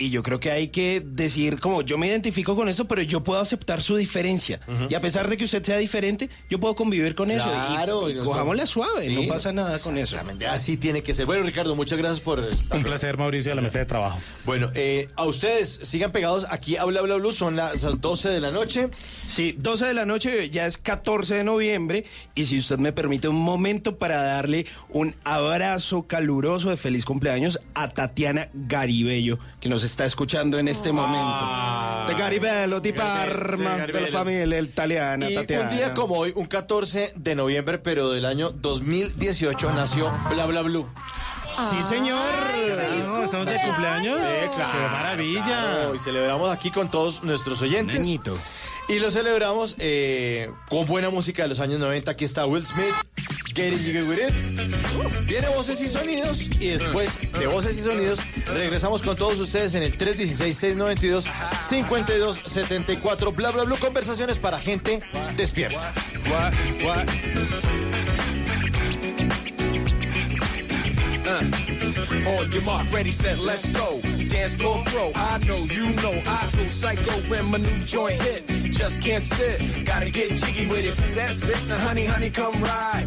Y yo creo que hay que decir, como yo me identifico con eso, pero yo puedo aceptar su diferencia. Y a pesar de que usted sea diferente, yo puedo convivir con Claro, eso. y Y, nos- cojámosla suave, Sí. no pasa nada con eso. Exactamente, así tiene que ser. Bueno, Ricardo, muchas gracias por estar. Un placer, Mauricio, de la mesa de trabajo. Bueno, eh, a ustedes sigan pegados aquí a Bla Bla Blue, son las 12 de la noche. Sí, 12 de la noche, ya es 14 de noviembre. Y si usted me permite un momento para darle un abrazo caluroso de feliz cumpleaños a Tatiana Garibello, que nos está escuchando en este momento. De Garibello, di Parma, de, la Garibello. familia italiana, Y Tatiana. un día como hoy, un 14 de noviembre, pero del año 2018, nació Bla Bla Blue. Sí, señor. No, ¿Estamos de cumpleaños? ¡Qué maravilla! Hoy celebramos aquí con todos nuestros oyentes. Añito. Y lo celebramos eh, con buena música de los años 90. Aquí está Will Smith, Getting Jiggy With It. Viene Voces y Sonidos. Y después de Voces y Sonidos, regresamos con todos ustedes en el 316-692-5274. Bla, bla, bla. Conversaciones para gente despierta. On your mark, ready, set, let's go. Dance floor pro, I know, you know, I go psycho when my new joint hit. Just can't sit, gotta get jiggy with it. That's it, now honey, honey, come ride.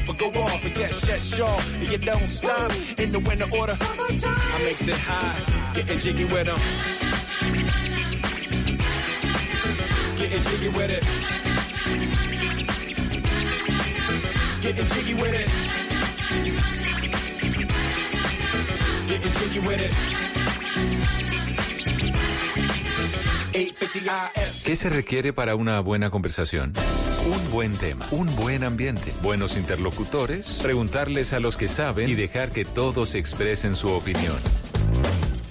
but go off. And yes, yes, sure. You don't stop in the winter order. I makes it high, getting jiggy with them. Getting jiggy with it. Getting jiggy with it. Getting jiggy with it. 850 IS. ¿Qué se requiere para una buena conversación? Un buen tema, un buen ambiente, buenos interlocutores, preguntarles a los que saben y dejar que todos expresen su opinión.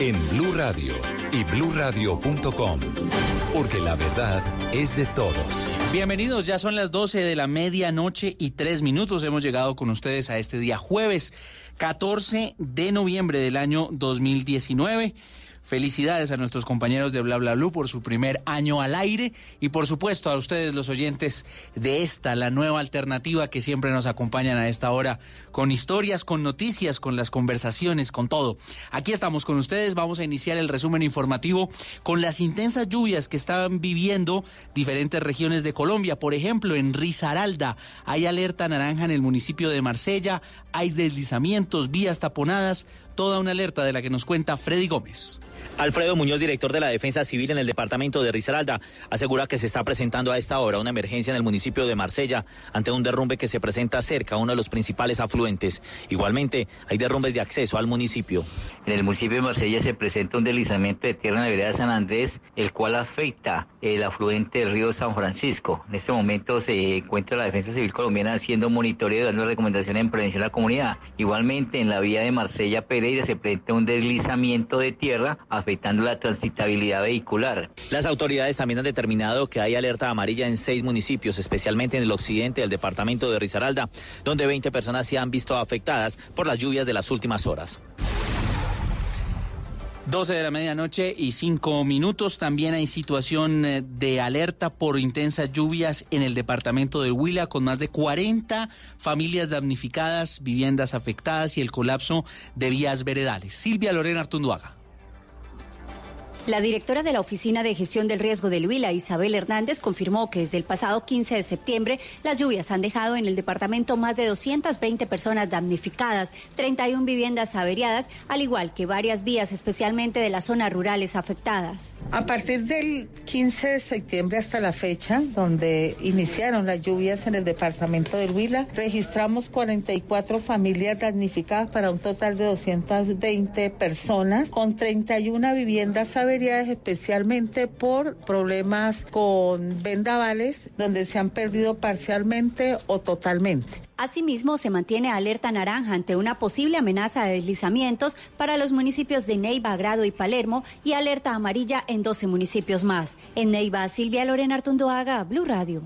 en Blue Radio y bluradio.com, porque la verdad es de todos. Bienvenidos, ya son las 12 de la medianoche y tres minutos. Hemos llegado con ustedes a este día jueves 14 de noviembre del año 2019. Felicidades a nuestros compañeros de Bla Bla Blue por su primer año al aire y por supuesto a ustedes los oyentes de esta, la nueva alternativa que siempre nos acompañan a esta hora con historias, con noticias, con las conversaciones, con todo. Aquí estamos con ustedes, vamos a iniciar el resumen informativo con las intensas lluvias que están viviendo diferentes regiones de Colombia. Por ejemplo, en Risaralda hay alerta naranja en el municipio de Marsella, hay deslizamientos, vías taponadas, toda una alerta de la que nos cuenta Freddy Gómez. Alfredo Muñoz, director de la Defensa Civil en el departamento de Risaralda, asegura que se está presentando a esta hora una emergencia en el municipio de Marsella ante un derrumbe que se presenta cerca a uno de los principales afluentes. Igualmente, hay derrumbes de acceso al municipio. En el municipio de Marsella se presenta un deslizamiento de tierra en la vereda de San Andrés, el cual afecta el afluente del río San Francisco. En este momento se encuentra la Defensa Civil colombiana haciendo monitoreo y dando recomendaciones en prevención a la comunidad. Igualmente, en la vía de Marsella Se presenta un deslizamiento de tierra afectando la transitabilidad vehicular. Las autoridades también han determinado que hay alerta amarilla en seis municipios, especialmente en el occidente del departamento de Risaralda, donde 20 personas se han visto afectadas por las lluvias de las últimas horas. 12 de la medianoche y 5 minutos. También hay situación eh, de alerta por intensas lluvias en el departamento del Huila, con más de 40 familias damnificadas, viviendas afectadas y el colapso de vías veredales. Silvia Lorena Artunduaga. La directora de la Oficina de Gestión del Riesgo del Huila, Isabel Hernández, confirmó que desde el pasado 15 de septiembre las lluvias han dejado en el departamento más de 220 personas damnificadas, 31 viviendas averiadas, al igual que varias vías, especialmente de las zonas rurales afectadas. A partir del 15 de septiembre hasta la fecha, donde iniciaron las lluvias en el departamento del Huila, registramos 44 familias damnificadas para un total de 220 personas, con 31 viviendas averiadas especialmente por problemas con vendavales donde se han perdido parcialmente o totalmente. Asimismo, se mantiene alerta naranja ante una posible amenaza de deslizamientos para los municipios de Neiva, Grado y Palermo y alerta amarilla en 12 municipios más. En Neiva, Silvia Lorena Artundoaga, Blue Radio.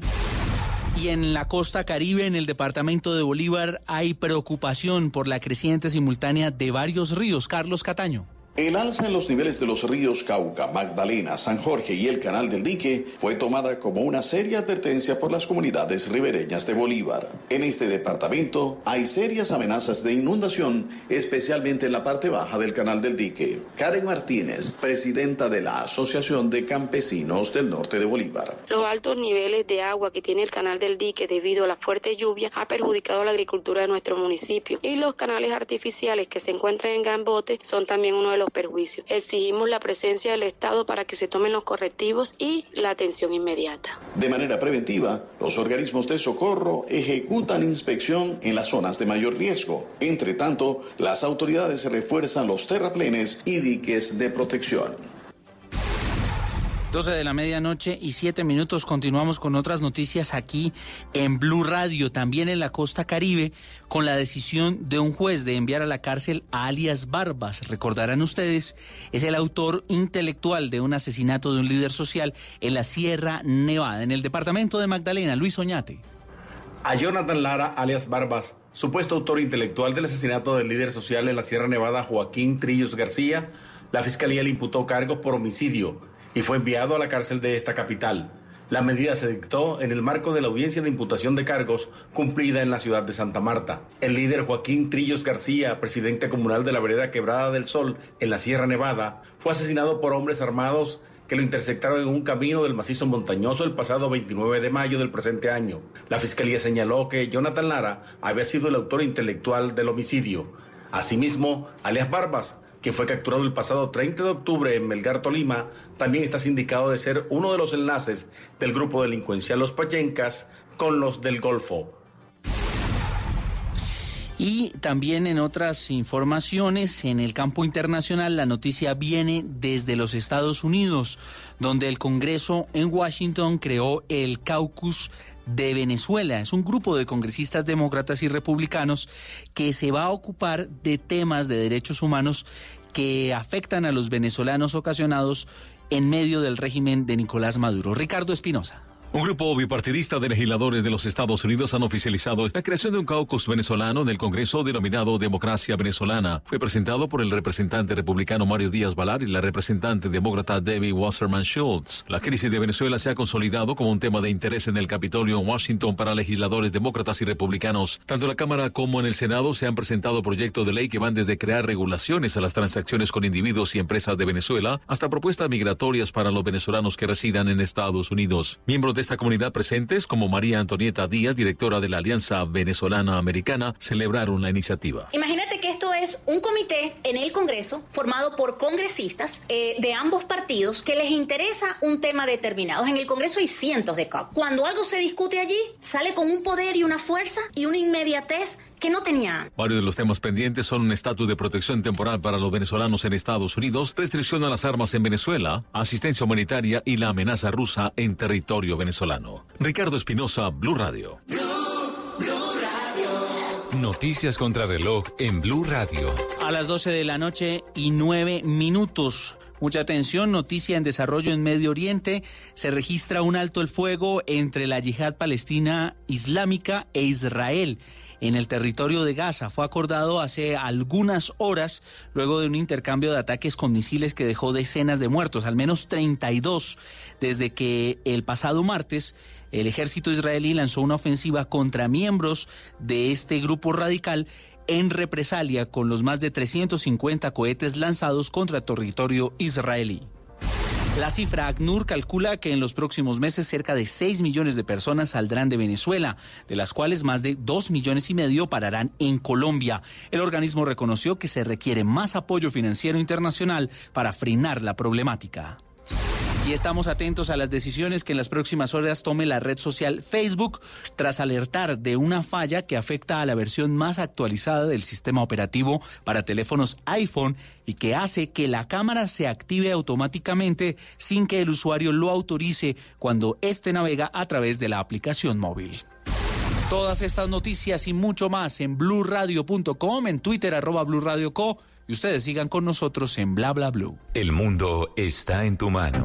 Y en la costa caribe, en el departamento de Bolívar, hay preocupación por la creciente simultánea de varios ríos. Carlos Cataño. El alza en los niveles de los ríos Cauca, Magdalena, San Jorge y el Canal del Dique fue tomada como una seria advertencia por las comunidades ribereñas de Bolívar. En este departamento hay serias amenazas de inundación, especialmente en la parte baja del Canal del Dique. Karen Martínez, presidenta de la Asociación de Campesinos del Norte de Bolívar. Los altos niveles de agua que tiene el Canal del Dique debido a la fuerte lluvia ha perjudicado la agricultura de nuestro municipio y los canales artificiales que se encuentran en Gambote son también uno de los perjuicios. Exigimos la presencia del Estado para que se tomen los correctivos y la atención inmediata. De manera preventiva, los organismos de socorro ejecutan inspección en las zonas de mayor riesgo. Entre tanto, las autoridades refuerzan los terraplenes y diques de protección. 12 de la medianoche y 7 minutos. Continuamos con otras noticias aquí en Blue Radio, también en la costa caribe, con la decisión de un juez de enviar a la cárcel a alias Barbas. Recordarán ustedes, es el autor intelectual de un asesinato de un líder social en la Sierra Nevada, en el departamento de Magdalena, Luis Oñate. A Jonathan Lara, alias Barbas, supuesto autor intelectual del asesinato del líder social en la Sierra Nevada, Joaquín Trillos García, la fiscalía le imputó cargos por homicidio y fue enviado a la cárcel de esta capital. La medida se dictó en el marco de la audiencia de imputación de cargos cumplida en la ciudad de Santa Marta. El líder Joaquín Trillos García, presidente comunal de la vereda Quebrada del Sol en la Sierra Nevada, fue asesinado por hombres armados que lo interceptaron en un camino del macizo montañoso el pasado 29 de mayo del presente año. La fiscalía señaló que Jonathan Lara había sido el autor intelectual del homicidio. Asimismo, alias Barbas que fue capturado el pasado 30 de octubre en Melgar, Tolima, también está sindicado de ser uno de los enlaces del grupo delincuencial Los Payencas con los del Golfo. Y también en otras informaciones, en el campo internacional, la noticia viene desde los Estados Unidos, donde el Congreso en Washington creó el Caucus de Venezuela. Es un grupo de congresistas demócratas y republicanos que se va a ocupar de temas de derechos humanos que afectan a los venezolanos ocasionados en medio del régimen de Nicolás Maduro. Ricardo Espinosa. Un grupo bipartidista de legisladores de los Estados Unidos han oficializado la creación de un caucus venezolano en el Congreso denominado Democracia Venezolana. Fue presentado por el representante republicano Mario Díaz Balar y la representante demócrata Debbie Wasserman Schultz. La crisis de Venezuela se ha consolidado como un tema de interés en el Capitolio en Washington para legisladores demócratas y republicanos. Tanto en la Cámara como en el Senado se han presentado proyectos de ley que van desde crear regulaciones a las transacciones con individuos y empresas de Venezuela hasta propuestas migratorias para los venezolanos que residan en Estados Unidos. Miembros de esta comunidad presentes, como María Antonieta Díaz, directora de la Alianza Venezolana Americana, celebraron la iniciativa. Imagínate que esto es un comité en el Congreso formado por congresistas eh, de ambos partidos que les interesa un tema determinado. En el Congreso hay cientos de COP. Cuando algo se discute allí, sale con un poder y una fuerza y una inmediatez que no tenía. Varios de los temas pendientes son un estatus de protección temporal para los venezolanos en Estados Unidos, restricción a las armas en Venezuela, asistencia humanitaria y la amenaza rusa en territorio venezolano. Ricardo Espinosa, Blue Radio. Noticias contra reloj en Blue Radio. A las 12 de la noche y 9 minutos. Mucha atención, noticia en desarrollo en Medio Oriente. Se registra un alto el fuego entre la yihad palestina islámica e Israel en el territorio de Gaza. Fue acordado hace algunas horas luego de un intercambio de ataques con misiles que dejó decenas de muertos, al menos 32, desde que el pasado martes el ejército israelí lanzó una ofensiva contra miembros de este grupo radical en represalia con los más de 350 cohetes lanzados contra territorio israelí. La cifra ACNUR calcula que en los próximos meses cerca de 6 millones de personas saldrán de Venezuela, de las cuales más de 2 millones y medio pararán en Colombia. El organismo reconoció que se requiere más apoyo financiero internacional para frenar la problemática. Y estamos atentos a las decisiones que en las próximas horas tome la red social Facebook tras alertar de una falla que afecta a la versión más actualizada del sistema operativo para teléfonos iPhone y que hace que la cámara se active automáticamente sin que el usuario lo autorice cuando éste navega a través de la aplicación móvil. Todas estas noticias y mucho más en blurradio.com, en Twitter arroba y ustedes sigan con nosotros en Bla Bla Blue. El mundo está en tu mano.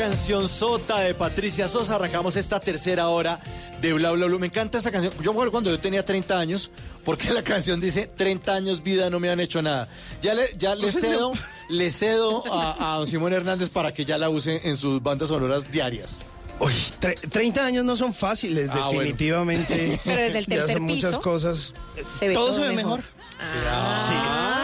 Canción sota de Patricia Sosa arrancamos esta tercera hora de Bla Bla Bla. Me encanta esa canción. Yo me acuerdo cuando yo tenía 30 años, porque la canción dice 30 años vida no me han hecho nada. Ya le, ya le cedo, le cedo a, a don Simón Hernández para que ya la use en sus bandas sonoras diarias. Uy, tre- 30 años no son fáciles, Ah, bueno. definitivamente. Pero desde el Ya tercer son muchas cosas. se ve todo, todo se ve mejor. mejor. Ah,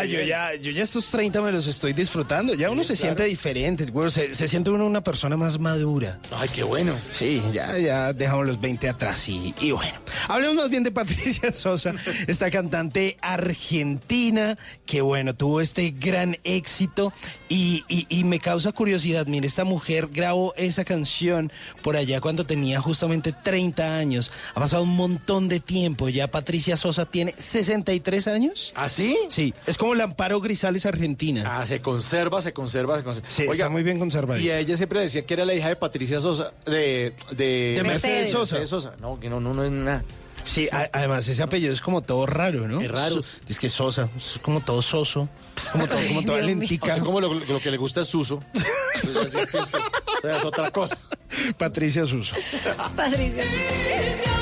Ah, yo ya, yo ya estos 30 me los estoy disfrutando. Ya uno se siente diferente, güey, se, se siente uno una persona más madura. Ay, qué bueno. Sí, ya, ya dejamos los 20 atrás y, y bueno. Hablemos más bien de Patricia Sosa, esta cantante argentina que bueno, tuvo este gran éxito y, y- y me causa curiosidad. Mire, esta mujer grabó esa canción por allá cuando tenía justamente 30 años. Ha pasado un montón de tiempo. Ya Patricia Sosa tiene 63 años. ¿Ah, sí? Sí, es como la Amparo Grisales argentina. Ah, se conserva, se conserva, se conserva. Sí, está muy bien conservada. Y a ella siempre decía que era la hija de Patricia Sosa, de... De, De Mercedes Sosa. Mercedes Sosa. No, que no, no, no es nada. Sí, a- además ese apellido es como todo raro, ¿no? Es raro. Es que Sosa, es como todo soso, como, todo, como toda. O lentica. sea, como lo, lo que le gusta es Suso. Es. O sea, es otra cosa. Patricia Suso. Patricia. Cuántos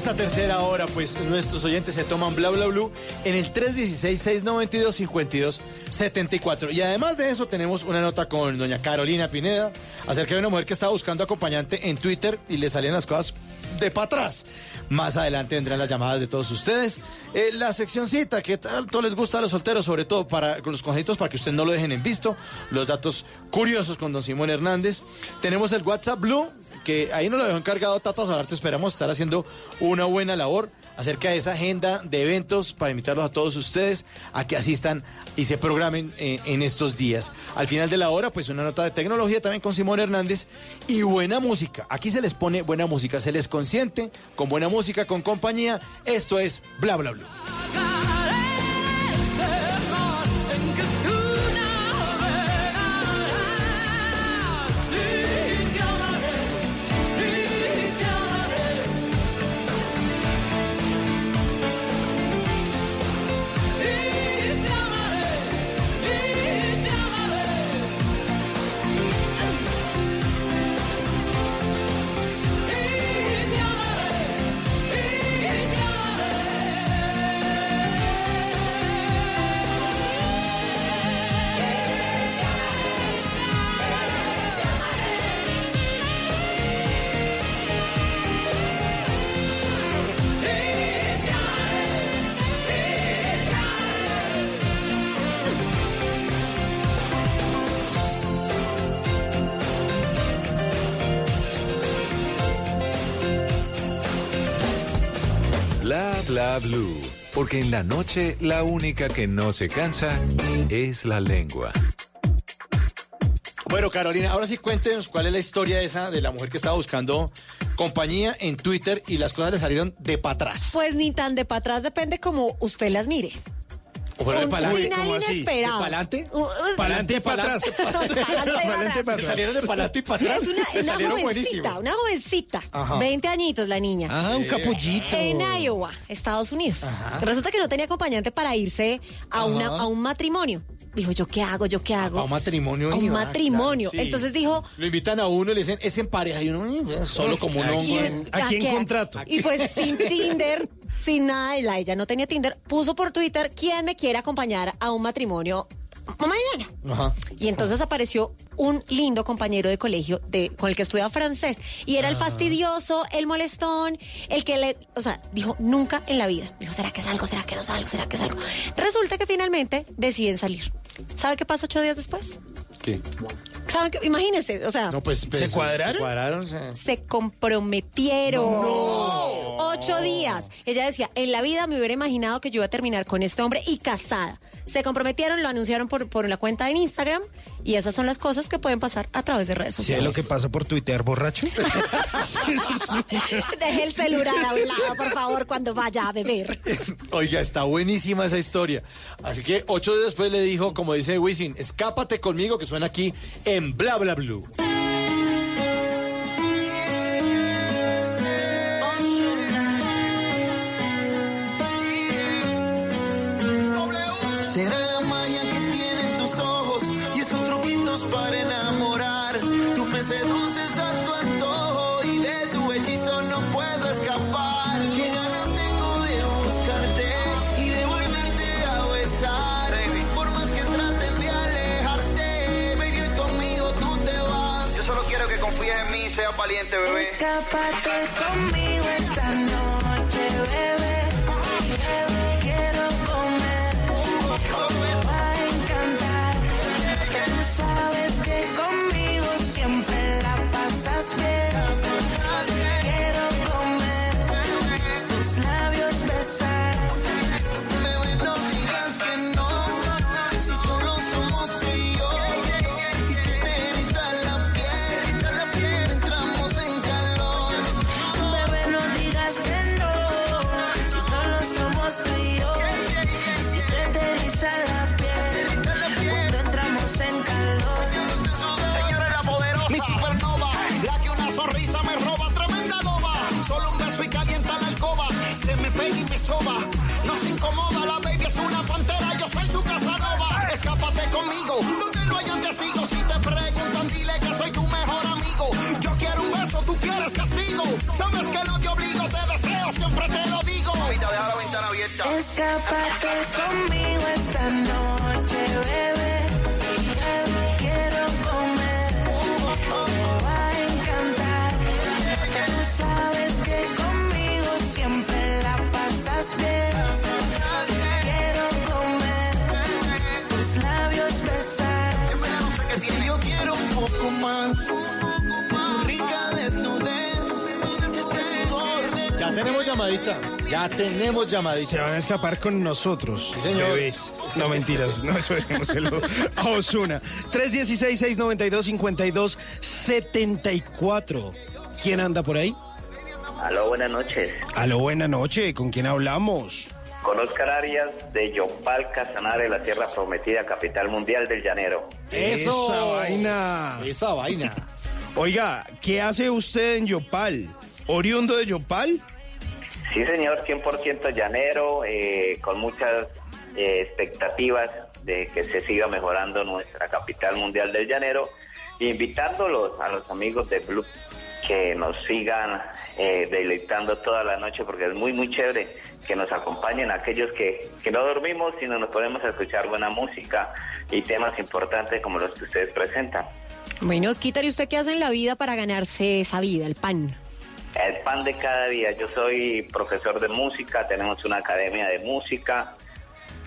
esta tercera hora, pues nuestros oyentes se toman bla bla blue en el 316-692-5274. Y además de eso, tenemos una nota con doña Carolina Pineda acerca de una mujer que estaba buscando acompañante en Twitter y le salían las cosas de para atrás. Más adelante vendrán las llamadas de todos ustedes. Eh, la seccioncita que tanto les gusta a los solteros, sobre todo para con los consejitos para que ustedes no lo dejen en visto. Los datos curiosos con don Simón Hernández. Tenemos el WhatsApp Blue que ahí nos lo dejó encargado Tata Solarte. Esperamos estar haciendo una buena labor acerca de esa agenda de eventos para invitarlos a todos ustedes a que asistan y se programen eh, en estos días. Al final de la hora, pues una nota de tecnología también con Simón Hernández y buena música. Aquí se les pone buena música, se les consiente con buena música, con compañía. Esto es Bla Bla Bla. Bla bla blue. Porque en la noche la única que no se cansa es la lengua. Bueno, Carolina, ahora sí cuéntenos cuál es la historia esa de la mujer que estaba buscando compañía en Twitter y las cosas le salieron de para atrás. Pues ni tan de para atrás depende como usted las mire. ¿O fuera de Un pa'lante? final ¿Cómo así? inesperado. ¿De pa'lante? Uh, uh, Pa'lante y para atrás. Pa'lante y para atrás. Salieron de pa'lante y para atrás. Es una, una salieron jovencita, una jovencita, Ajá. 20 añitos la niña. Ah, un capullito. En Iowa, Estados Unidos. Resulta que no tenía acompañante para irse a, una, a un matrimonio. Dijo, ¿yo qué hago? ¿Yo qué hago? A un matrimonio. A un iba, matrimonio. claro, sí. Entonces dijo, Lo invitan a uno y le dicen, es en pareja. Y uno, "Eh, solo como un. ¿quién- a quién- Y pues sin Tinder, sin nada, ella no tenía Tinder, puso por Twitter quién me quiere acompañar a un matrimonio mañana. Ajá. Y entonces apareció un lindo compañero de colegio de, con el que estudiaba francés. Y era el fastidioso, el molestón, el que le, o sea, dijo nunca en la vida. Dijo, ¿será que salgo? ¿Será que no salgo? ¿Será que salgo? Resulta que finalmente deciden salir. ¿Sabe qué pasa ocho días después? ¿Qué? ¿Saben qué? Imagínense, o sea, No, pues, pues, ¿Se cuadraron? Se cuadraron, sí. se comprometieron. Ocho días. Ella decía, en la vida me hubiera imaginado que yo iba a terminar con este hombre y casada. Se comprometieron, lo anunciaron por, por la cuenta en Instagram y esas son las cosas que pueden pasar a través de redes ¿Sí es sociales. lo que pasa por Twitter, borracho? Deje el celular a un lado, por favor, cuando vaya a beber. Oiga, está buenísima esa historia. Así que ocho días después le dijo, como dice Wisin, escápate conmigo, que suena aquí en Bla Bla Blue. Será la magia que tienen tus ojos y esos truquitos para enamorar. Valiente, bebé. Escápate conmigo obligo, te deseo, siempre te lo digo. Mamita, deja la ventana abierta. Escápate conmigo esta noche, bebé. Tenemos llamadita. Ya tenemos llamadita. Se van a escapar con nosotros. señor. bebés. No, mentiras. No, eso dejémoselo a Osuna. 316-692-5274. ¿Quién anda por ahí? Aló, buenas noches. Aló, buena noche. ¿Con quién hablamos? Con Oscar Arias de Yopal Casanare, la tierra prometida, capital mundial del llanero. Esa vaina. Esa vaina. Oiga, ¿qué hace usted en Yopal? ¿Oriundo de Yopal? Sí, señor, 100% llanero, eh, con muchas eh, expectativas de que se siga mejorando nuestra capital mundial del llanero, invitándolos a los amigos de Blue que nos sigan eh, deleitando toda la noche porque es muy, muy chévere que nos acompañen aquellos que, que no dormimos, sino nos podemos escuchar buena música y temas importantes como los que ustedes presentan. Bueno, Osquitar, ¿y usted qué hace en la vida para ganarse esa vida, el pan? El pan de cada día. Yo soy profesor de música, tenemos una academia de música,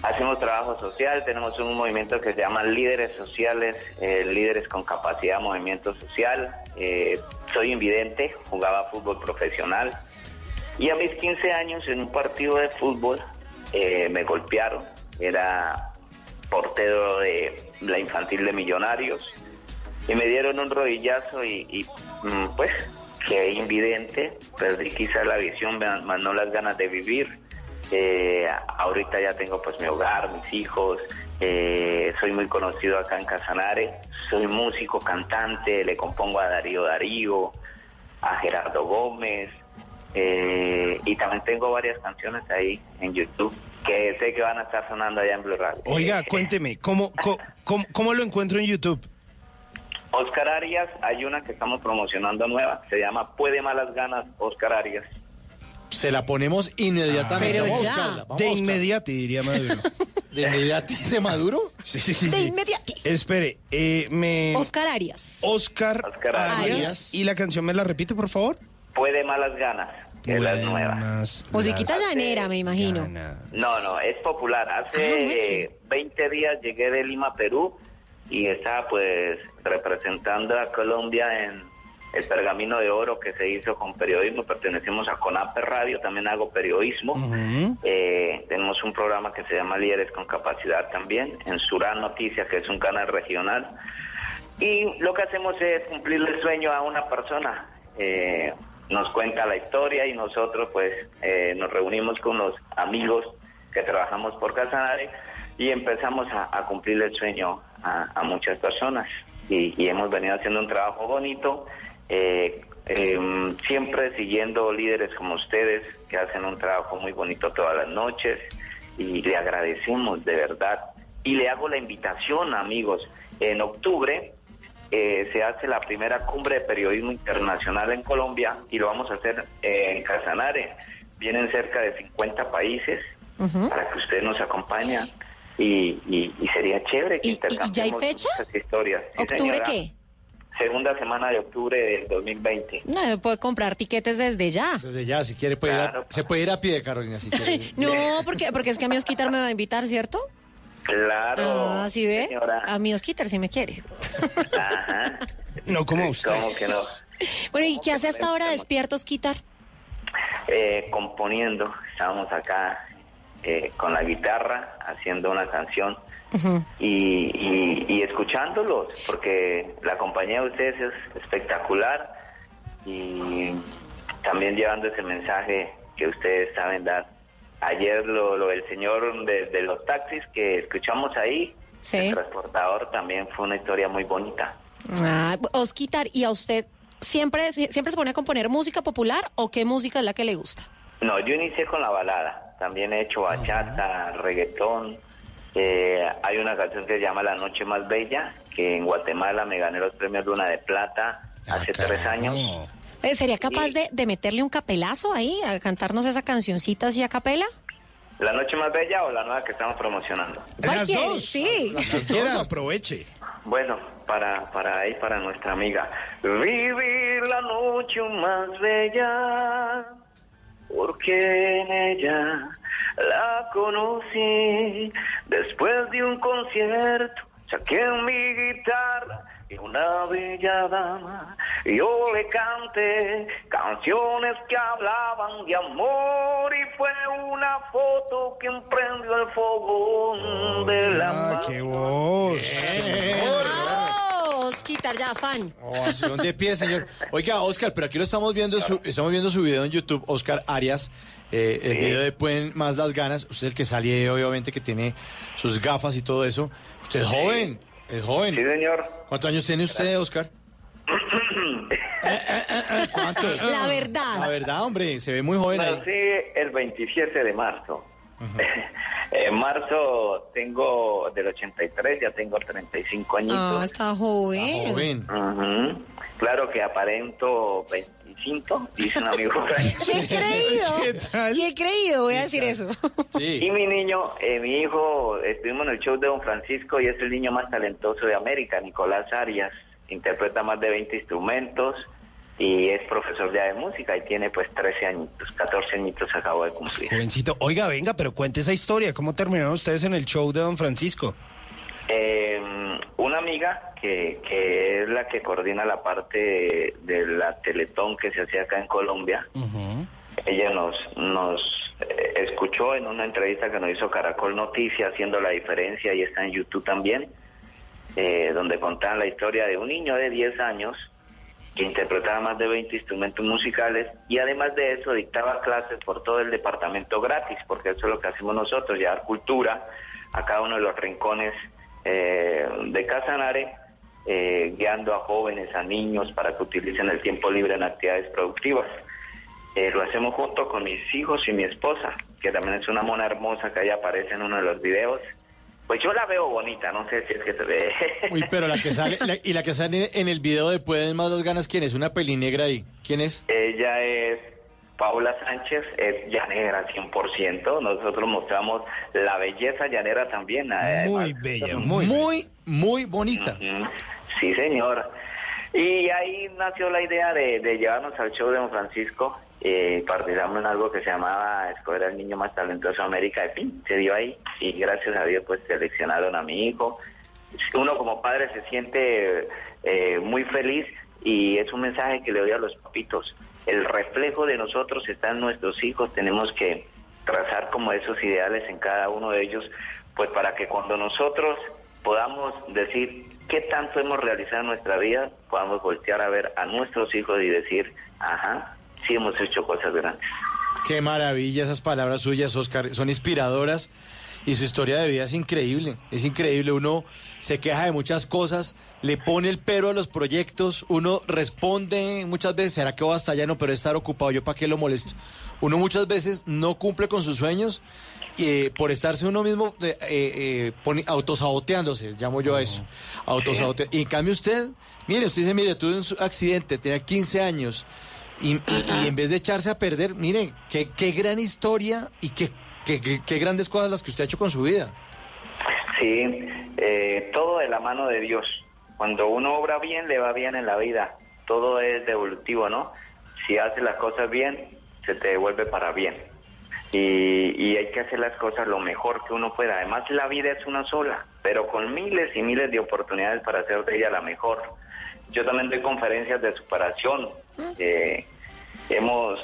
hacemos trabajo social, tenemos un movimiento que se llama Líderes Sociales, eh, Líderes con Capacidad Movimiento Social. Eh, soy invidente, jugaba fútbol profesional y a mis 15 años en un partido de fútbol eh, me golpearon. Era portero de la infantil de Millonarios y me dieron un rodillazo y, y, mm, pues quedé invidente, perdí quizás la visión, más no las ganas de vivir. Eh, ahorita ya tengo pues mi hogar, mis hijos, eh, soy muy conocido acá en Casanare, soy músico, cantante, le compongo a Darío Darío, a Gerardo Gómez, eh, y también tengo varias canciones ahí en YouTube que sé que van a estar sonando allá en Blue Radio. Oiga, cuénteme, ¿cómo, co- cómo, cómo lo encuentro en YouTube? Oscar Arias, hay una que estamos promocionando nueva, se llama Puede Malas Ganas, Oscar Arias. Se la ponemos inmediatamente. Pero Vamos a vamos De inmediati, diría Maduro. ¿De inmediati de Maduro? Sí, sí, sí. De sí. inmediati. Espere, eh, me... Oscar Arias. Oscar, Oscar Arias. Arias. ¿Y la canción me la repite, por favor? Puede Malas Ganas, que es la nueva. Buenas Musiquita las llanera, me imagino. ganas. No, no, es popular. Ah, Hace eh, 20 días llegué de Lima, Perú, y estaba pues representando a Colombia en el Pergamino de Oro que se hizo con periodismo. Pertenecemos a CONAPE Radio, también hago periodismo. Eh, tenemos un programa que se llama Líderes con Capacidad también, en Surán Noticias, que es un canal regional. Y lo que hacemos es cumplirle el sueño a una persona. Eh, nos cuenta la historia y nosotros pues eh, nos reunimos con los amigos que trabajamos por Casanare y empezamos a, a cumplirle el sueño a, a muchas personas. Y, y hemos venido haciendo un trabajo bonito, eh, eh, siempre siguiendo líderes como ustedes que hacen un trabajo muy bonito todas las noches y le agradecemos de verdad. Y le hago la invitación, amigos, en octubre eh, se hace la primera cumbre de periodismo internacional en Colombia y lo vamos a hacer eh, en Casanare. Vienen cerca de 50 países para que ustedes nos acompañen y, y- y sería chévere que ¿Y- y- y ya hay intercambiemos fecha? historias. Sí, ¿Octubre señora. qué? Segunda semana de octubre del 2020. No, puede comprar tiquetes desde ya. Desde ya, si quiere, puede ir a- Claro. se puede ir a pie, Carolina, si quiere. No, porque, porque es que a mi Osquitar me va a invitar, ¿cierto? Claro. Ah, ¿sí ve? señora. A mi Osquitar si me quiere. Ajá. No como usted. ¿Cómo que no? Bueno, ¿y qué hace hasta ahora despierto, Osquitar? Eh, componiendo, estábamos acá eh, con la guitarra haciendo una canción y, y- y escuchándolos, porque la compañía de ustedes es espectacular y también llevando ese mensaje que ustedes saben dar. Ayer lo, lo del señor de, de los taxis que escuchamos ahí, Sí. el transportador, también fue una historia muy bonita. Ah, Osquitar, ¿y a usted siempre, siempre se pone a componer música popular o qué música es la que le gusta? No, yo inicié con la balada. También he hecho bachata, reggaetón. Eh, hay una canción que se llama La Noche Más Bella, que en Guatemala me gané los premios Luna de Plata hace tres años. ¿Sería capaz de, de meterle un capelazo ahí, a cantarnos esa cancioncita así a capela? ¿La Noche Más Bella o la nueva que estamos promocionando? Sí. Las dos, aproveche. Bueno, para, para ahí, para nuestra amiga. Vivir la noche más bella, porque en ella la conocí. Después de un concierto, saqué mi guitarra una bella dama. Yo le canté canciones que hablaban de amor y fue una foto que emprendió el fogón del Ah, amor. qué voz. ¡Oh! Osquitar, ya, fan. Ovación de pie, señor. Oiga, Oscar, pero aquí lo estamos viendo, su, estamos viendo su video en YouTube, Oscar Arias, eh, el Sí. video de Pueden Más las Ganas. Usted es el que sale, obviamente, que tiene sus gafas y todo eso. Usted es joven, es joven. Sí, señor. ¿Cuántos años tiene usted, Oscar? ¿Cuántos? La verdad. La verdad, hombre, se ve muy joven ahí. Nací el 27 de marzo. En marzo tengo del 83, ya tengo 35 añitos. Ah, está joven. Joven. Ujú. Claro que aparento 25, dice un amigo por ahí. He creído. Y he creído, voy a decir eso. Y mi niño, eh, mi hijo, estuvimos en el show de Don Francisco y es el niño más talentoso de América, Nicolás Arias. Interpreta más de 20 instrumentos y es profesor ya de música y tiene pues 13 añitos, 14 añitos acabo de cumplir. Jovencito, oiga, venga, pero cuente esa historia. ¿Cómo terminaron ustedes en el show de Don Francisco? Eh, una amiga que, que es la que coordina la parte de, de la Teletón que se hacía acá en Colombia, ella nos, nos eh, escuchó en una entrevista que nos hizo Caracol Noticias haciendo la diferencia y está en YouTube también, eh, donde contaban la historia de un niño de 10 años que interpretaba más de 20 instrumentos musicales y además de eso dictaba clases por todo el departamento gratis, porque eso es lo que hacemos nosotros, llevar cultura a cada uno de los rincones eh, de Casanare, eh, guiando a jóvenes, a niños para que utilicen el tiempo libre en actividades productivas. Eh, lo hacemos junto con mis hijos y mi esposa, que también es una mona hermosa que ahí aparece en uno de los videos. Pues yo la veo bonita, no sé si es que se ve. Uy, pero la que sale, la- y la que sale en el video de Pueden más las ganas, ¿quién es? Una pelinegra ahí. ¿Quién es? Ella es Paula Sánchez, es llanera 100%. Nosotros mostramos la belleza llanera también. Muy bella, muy, muy, muy bonita. Sí, señor. Y ahí nació la idea de, de llevarnos al show de Don Francisco. Eh, participamos en algo que se llamaba Escoger al Niño Más Talentoso de América. En fin, se dio ahí. Y gracias a Dios, pues seleccionaron a mi hijo. Uno como padre se siente eh, muy feliz y es un mensaje que le doy a los papitos. El reflejo de nosotros está en nuestros hijos. Tenemos que trazar como esos ideales en cada uno de ellos, pues para que cuando nosotros podamos decir qué tanto hemos realizado en nuestra vida, podamos voltear a ver a nuestros hijos y decir, ajá, sí hemos hecho cosas grandes. Qué maravilla esas palabras suyas, Oscar. Son inspiradoras y su historia de vida es increíble. Es increíble. Uno se queja de muchas cosas, le pone el pero a los proyectos, uno responde muchas veces, ¿será que voy hasta allá? No, pero estar ocupado, ¿yo para qué lo molesto? Uno muchas veces no cumple con sus sueños y por estarse uno mismo eh, eh, pone- autosaboteándose, llamo yo a eso. Autosabote- Y en cambio usted, mire, usted dice, mire, tuve un accidente, tenía 15 años. Y, en vez de echarse a perder, mire, qué, qué gran historia y qué, qué, qué- qué grandes cosas las que usted ha hecho con su vida. Sí, eh, todo de la mano de Dios. Cuando uno obra bien, le va bien en la vida. Todo es devolutivo, ¿no? Si haces las cosas bien, se te devuelve para bien. Y, y hay que hacer las cosas lo mejor que uno pueda. Además, la vida es una sola, pero con miles y miles de oportunidades para hacer de ella la mejor. Yo también doy conferencias de superación. Hemos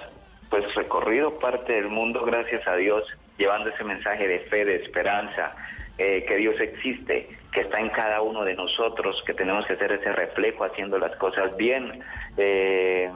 pues recorrido parte del mundo, gracias a Dios, llevando ese mensaje de fe, de esperanza, eh, que Dios existe, que está en cada uno de nosotros, que tenemos que hacer ese reflejo haciendo las cosas bien. Eh,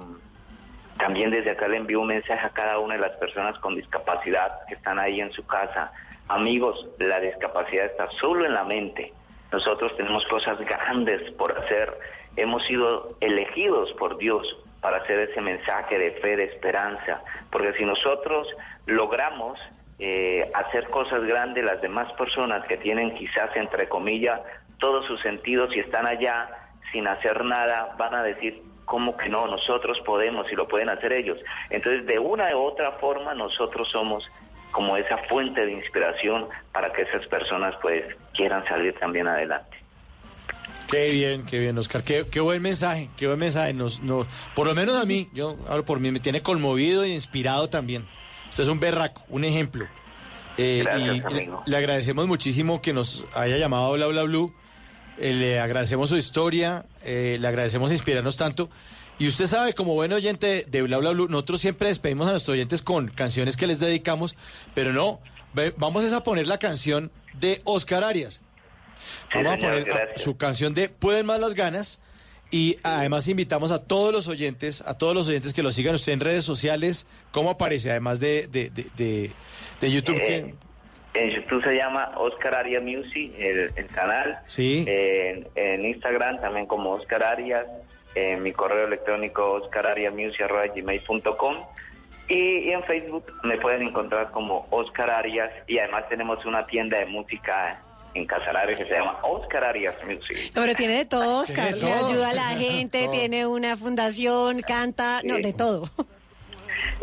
también desde acá le envío un mensaje a cada una de las personas con discapacidad que están ahí en su casa. Amigos, la discapacidad está solo en la mente. Nosotros tenemos cosas grandes por hacer. Hemos sido elegidos por Dios para hacer ese mensaje de fe, de esperanza. Porque si nosotros logramos eh, hacer cosas grandes, las demás personas que tienen quizás, entre comillas, todos sus sentidos y están allá sin hacer nada, van a decir, ¿cómo que no? Nosotros podemos y lo pueden hacer ellos. Entonces, de una u otra forma, nosotros somos como esa fuente de inspiración para que esas personas pues quieran salir también adelante. Qué bien, qué bien, Oscar. Qué, qué buen mensaje, qué buen mensaje. Nos, nos- por lo menos a mí, yo hablo por mí, me tiene conmovido e inspirado también. Usted es un berraco, un ejemplo. Eh, Gracias, y le, amigo. le agradecemos muchísimo que nos haya llamado a Bla Bla Blue. Eh, le agradecemos su historia, eh, le agradecemos inspirarnos tanto. Y usted sabe, como buen oyente de Bla Bla Blue, nosotros siempre despedimos a nuestros oyentes con canciones que les dedicamos, pero no, ve- vamos a poner la canción de Oscar Arias. Vamos a poner gracias. su canción de Pueden más las ganas. Y además invitamos a todos los oyentes, a todos los oyentes que lo sigan usted en redes sociales. ¿Cómo aparece? Además de, de, de, de- de YouTube. Eh, en YouTube se llama Oscar Arias Music, el, el canal. Sí. En, en Instagram también como Oscar Arias. En mi correo electrónico oscarariasmusic.gmail.com y, y en Facebook me pueden encontrar como Oscar Arias y además tenemos una tienda de música en Casalares que se llama Oscar Arias Music. Pero tiene de todo, Oscar. Tiene de Le todo. ayuda a la gente, tiene una fundación, canta, no, de todo.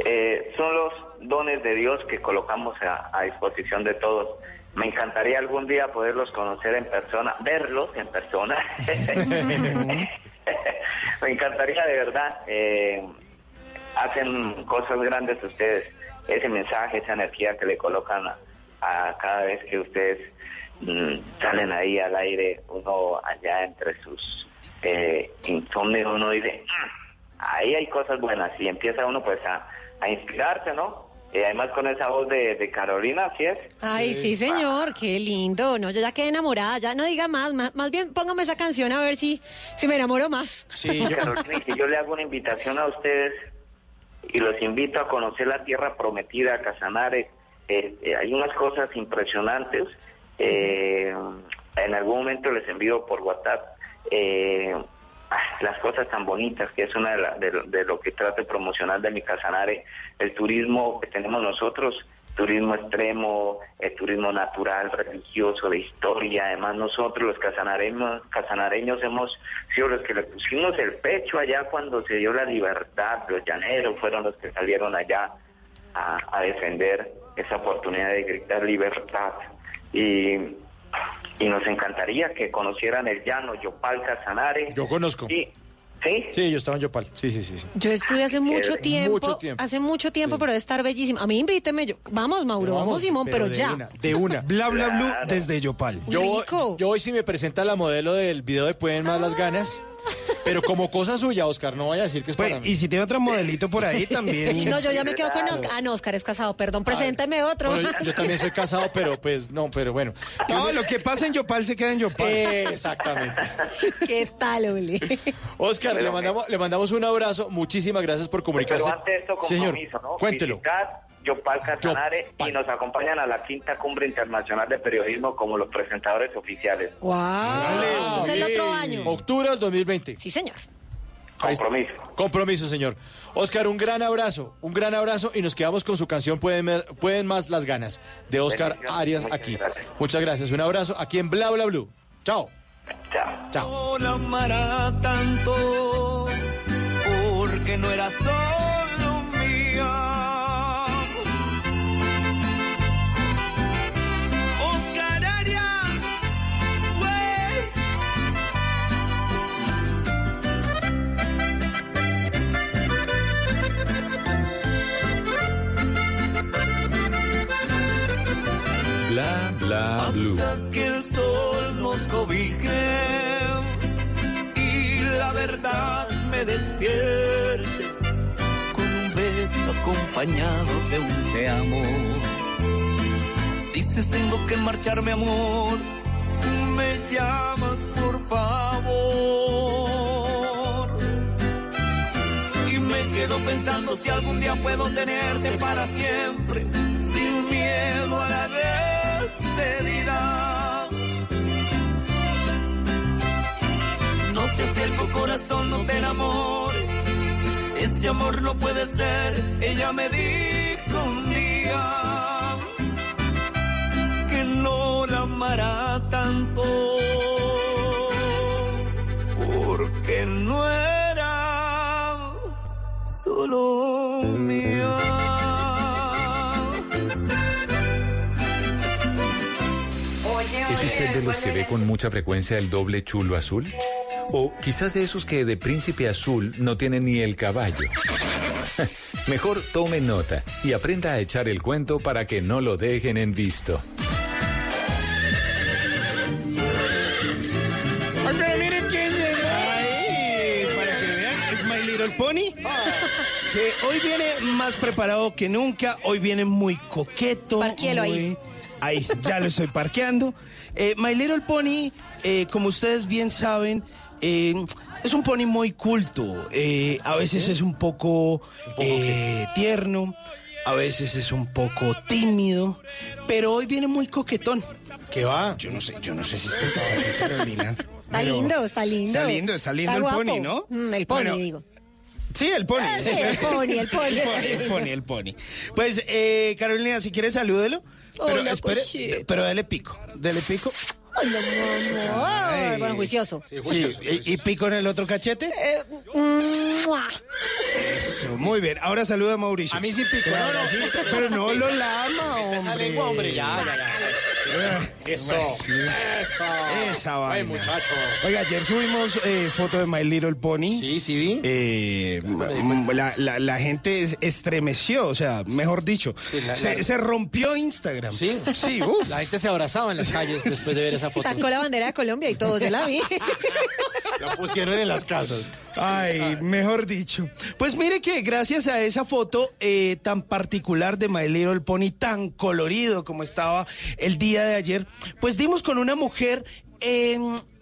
Eh, son los dones de Dios que colocamos a, a disposición de todos. Me encantaría algún día poderlos conocer en persona, verlos en persona. Me encantaría de verdad. eh, hacen cosas grandes ustedes. Ese mensaje, esa energía que le colocan a, a cada vez que ustedes salen ahí al aire, uno allá entre sus eh, insomnios, uno dice, "Mm, ahí hay cosas buenas y empieza uno pues a, a inspirarse, ¿no? Y además con esa voz de, de Carolina, así es. Ay, sí, señor, qué lindo. No, yo ya quedé enamorada, ya no diga más, más, más bien póngame esa canción a ver si, si me enamoro más. Carolina, y que yo le hago una invitación a ustedes y los invito a conocer la tierra prometida, Casanare. Eh, eh, hay unas cosas impresionantes. Eh, en algún momento les envío por WhatsApp. Eh, las cosas tan bonitas, que es una de, la- de lo- que trato de promocionar de mi Casanare, el turismo que tenemos nosotros, turismo extremo, el turismo natural, religioso, de historia. Además, nosotros los casanareños, casanareños hemos sido los que le pusimos el pecho allá cuando se dio la libertad. Los llaneros fueron los que salieron allá a defender esa oportunidad de gritar libertad. Y, y nos encantaría que conocieran el llano Yopal Casanare. Yo conozco. Y, ¿Sí? Sí, yo estaba en Yopal. Sí, sí, sí. sí. Yo estuve hace mucho Mucho tiempo, hace mucho tiempo, pero debe estar bellísimo. A mí invíteme yo. Vamos, Mauro, vamos, Simón, pero, de ya. Una, de una. Bla, bla, blue Claro. desde Yopal. Yo, Rico. yo hoy sí me presenta la modelo del video de Pueden Más las Ganas. Pero como cosa suya, Oscar, no vaya a decir que es Pues, para mí. y si tiene otro modelito por ahí también. No, yo ya me quedo con Oscar. Ah, no, Oscar es casado. Perdón, presénteme otro. Bueno, yo, yo también soy casado, pero pues no, pero bueno. No, lo que pasa en Yopal se queda en Yopal. Exactamente. ¿Qué tal, Uli? Oscar, le mandamos, le mandamos un abrazo. Muchísimas gracias por comunicarse. Pero antes esto, compromiso, Señor, ¿no? cuéntelo. Visitar Yopal Casanare y nos acompañan a la quinta cumbre internacional de periodismo como los presentadores oficiales. ¡Wow! El otro año. Octubre del 2020. Sí, señor. Compromiso. Compromiso, señor. Oscar, un gran abrazo, un gran abrazo y nos quedamos con su canción Pueden, Pueden Más las Ganas de Oscar. Arias Muchas aquí. gracias. Muchas gracias. Un abrazo aquí en Bla Bla Blue. Chao. Chao. Chao. No la amará tanto porque no era solo despierte con un beso acompañado de un te amo. Dices tengo que marcharme amor, me llamas por favor. Y me quedo pensando si algún día puedo tenerte para siempre, sin miedo a la despedida. Seas terco corazón, no te enamores. Este amor no puede ser, ella me dijo un día que no la amará tanto porque no era solo mía. ¿Es usted de los que ve con mucha frecuencia el doble chulo azul? O quizás de esos que de príncipe azul no tienen ni el caballo. Mejor tome nota y aprenda a echar el cuento para que no lo dejen en visto. Oiga, miren quién llegó. Ahí, para que vean, es My Little Pony. Que hoy viene más preparado que nunca. Hoy viene muy coqueto. Parquéelo ahí. muy- Ahí, ya lo estoy parqueando. Eh, My Little Pony, eh, como ustedes bien saben, eh, es un pony muy culto. Eh, a veces es un poco, eh, tierno, a veces es un poco tímido, pero hoy viene muy coquetón. ¿Qué va? Yo no sé, yo no sé si es está aquí, Carolina. Está Pero- lindo, está lindo. Está lindo, está lindo el guapo. pony, ¿no? Mm, el pony, Bueno, digo. Sí, el pony. Ah, sí, el pony, el pony, el pony, el pony, el pony. Pues, eh, Carolina, si quieres, salúdelo. Pero, Hola, espere, pero dale pico. Dale pico. Ay. Bueno, juicioso. Sí, ¿Y, y pico en el otro cachete? Eh. Eso, muy bien. Ahora saluda a Mauricio. A mí sí pico. No, no, sí. Pero no lo lama, hombre. Esa lengua, hombre, ya, ya, ya. Eso. Sí. Eso. Esa Ay, vaina. muchacho. Oiga, ayer subimos eh, foto de My Little Pony. Sí, sí vi. Eh, mm, la, la- la gente es- estremeció, o sea, mejor dicho, Sí, la- se, la- se rompió Instagram. Sí. sí, uf. La gente se abrazaba en las calles después de ver esa foto. Sacó la bandera de Colombia y todo, yo la vi. La pusieron en las casas. Ay, mejor dicho. Pues mire que gracias a esa foto eh, tan particular de My Little Pony, tan colorido como estaba el día de ayer, pues dimos con una mujer eh,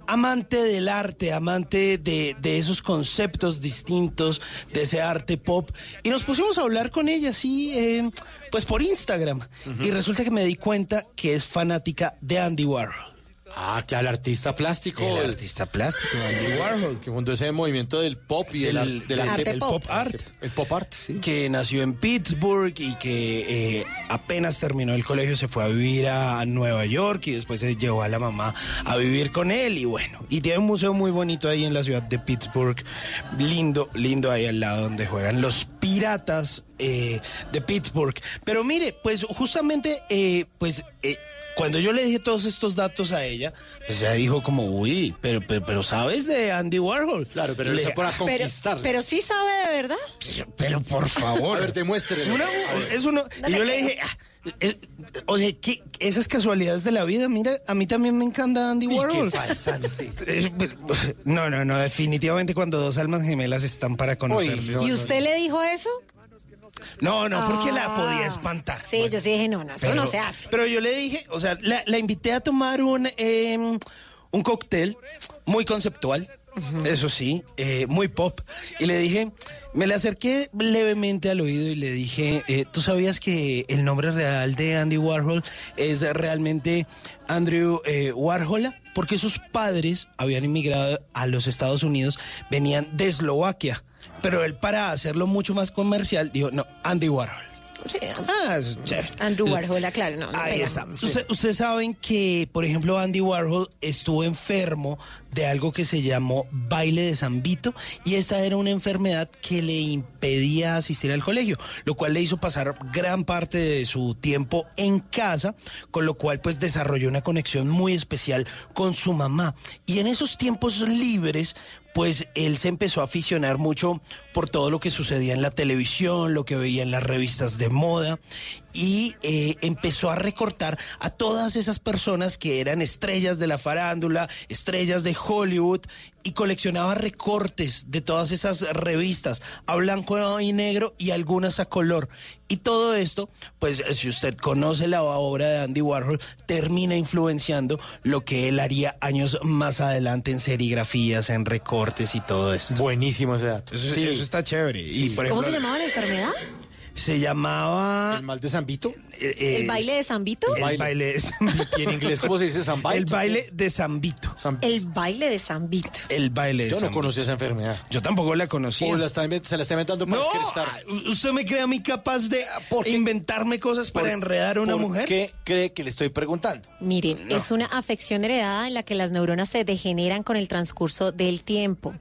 amante del arte, amante de, de esos conceptos distintos, de ese arte pop, y nos pusimos a hablar con ella, así, eh, pues por Instagram. Y resulta que me di cuenta que es fanática de Andy Warhol. Ah, claro, el artista plástico. El artista plástico, Andy Warhol. Que fundó ese movimiento del pop y del, Del- ar- del del- arte, el pop art. El pop art, sí. que nació en Pittsburgh y que eh, apenas terminó el colegio se fue a vivir a Nueva York y después se llevó a la mamá a vivir con él y bueno, y tiene un museo muy bonito ahí en la ciudad de Pittsburgh, lindo, lindo ahí al lado donde juegan los piratas eh, de Pittsburgh. Pero mire, pues justamente, eh, pues... eh, cuando yo le dije todos estos datos a ella, pues ella dijo como, uy, pero, pero, pero ¿sabes de Andy Warhol? Claro, pero eso para Pero, pero sí sabe de verdad. pero por favor. A ver, demuéstrele. Una- es uno, No y le yo le dije, ah, es- o sea, ¿qué- esas casualidades de la vida, mira, a mí también me encanta Andy Warhol. Es- No, no, no, definitivamente cuando dos almas gemelas están para conocerse. ¿Y usted le dijo eso? No, no, porque la Ah. podía espantar. Sí, yo sí dije, no, no, eso Pero- no se hace. Pero yo le dije, o sea, la, la invité a tomar un, eh, un cóctel muy conceptual, eso sí, eh, muy pop. Y le dije, me le acerqué levemente al oído y le dije, eh, ¿tú sabías que el nombre real de Andy Warhol es realmente Andrew eh, Warhol? Porque sus padres habían inmigrado a los Estados Unidos, venían de Eslovaquia. Pero él, para hacerlo mucho más comercial, dijo, no, Andy Warhol. Sí, Ah, chévere. Andrew Warhol, claro, no. no Ahí pega. está. Usted- Ustedes saben que, por ejemplo, Andy Warhol estuvo enfermo de algo que se llamó baile de Zambito y esta era una enfermedad que le impedía asistir al colegio, lo cual le hizo pasar gran parte de su tiempo en casa, con lo cual pues desarrolló una conexión muy especial con su mamá. Y en esos tiempos libres, pues él se empezó a aficionar mucho por todo lo que sucedía en la televisión, lo que veía en las revistas de moda y eh, empezó a recortar a todas esas personas que eran estrellas de la farándula, estrellas de Hollywood y coleccionaba recortes de todas esas revistas a blanco y negro y algunas a color. Y todo esto, pues si usted conoce la obra de Andy Warhol, termina influenciando lo que él haría años más adelante en serigrafías, en recortes y todo esto. Buenísimo ese dato. Eso, Sí. eso está chévere. Y, por ¿Cómo se llamaba la enfermedad? Se llamaba... ¿El mal de Zambito? ¿El baile de Zambito? El baile de Zambito. ¿Y en inglés cómo se dice Zambito? El baile de Zambito. El baile de Zambito. El baile de Yo no Zambito. conocía esa enfermedad. Yo tampoco la conocía. O la está invent- se la está inventando para No, ah, ¿usted me cree a mí capaz de inventarme cosas para ¿Por- enredar a una por mujer? qué cree que le estoy preguntando? Miren, es una afección heredada en la que las neuronas se degeneran con el transcurso del tiempo.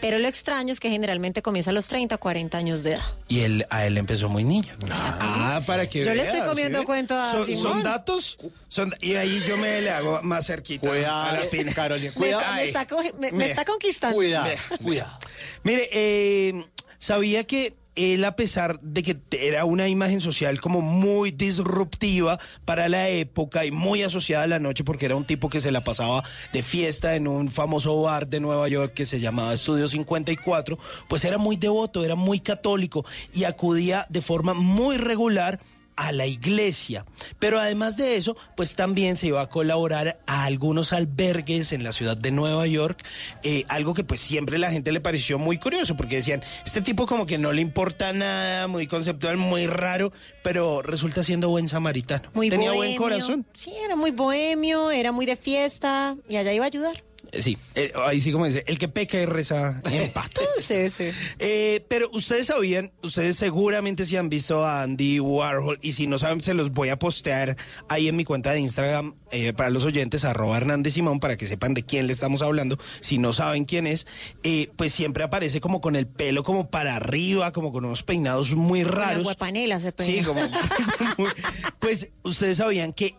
Pero lo extraño es que generalmente comienza a los 30, 40 años de edad. Y él, a él empezó muy niño. Ah, para que Yo le estoy comiendo ¿sí? cuento a son, Simón. son datos, son- y ahí yo me le hago más cerquita a la pina. Carolina, Me, cuidado. está, me está me- está conquistando. Cuidado, cuidado. Mire, eh, sabía que él, a pesar de que era una imagen social como muy disruptiva para la época y muy asociada a la noche, porque era un tipo que se la pasaba de fiesta en un famoso bar de Nueva York que se llamaba Estudio 54, pues era muy devoto, era muy católico y acudía de forma muy regular a la iglesia. Pero además de eso, pues también se iba a colaborar a algunos albergues en la ciudad de Nueva York, eh, algo que pues siempre la gente le pareció muy curioso, porque decían, este tipo como que no le importa nada, muy conceptual, muy raro, pero resulta siendo buen samaritano. Muy Tenía buen corazón. Sí, era muy bohemio, era muy de fiesta y allá iba a ayudar. Sí, eh, ahí sí como dice, el que peca y reza empata. Sí, sí. Eh, pero ustedes sabían, ustedes seguramente si han visto a Andy Warhol y si no saben se los voy a postear ahí en mi cuenta de Instagram eh, para los oyentes arroba Hernández Simón para que sepan de quién le estamos hablando. Si no saben quién es, eh, pues siempre aparece como con el pelo como para arriba, como con unos peinados muy raros. guapanela se Sí, peina. como muy- pues ustedes sabían que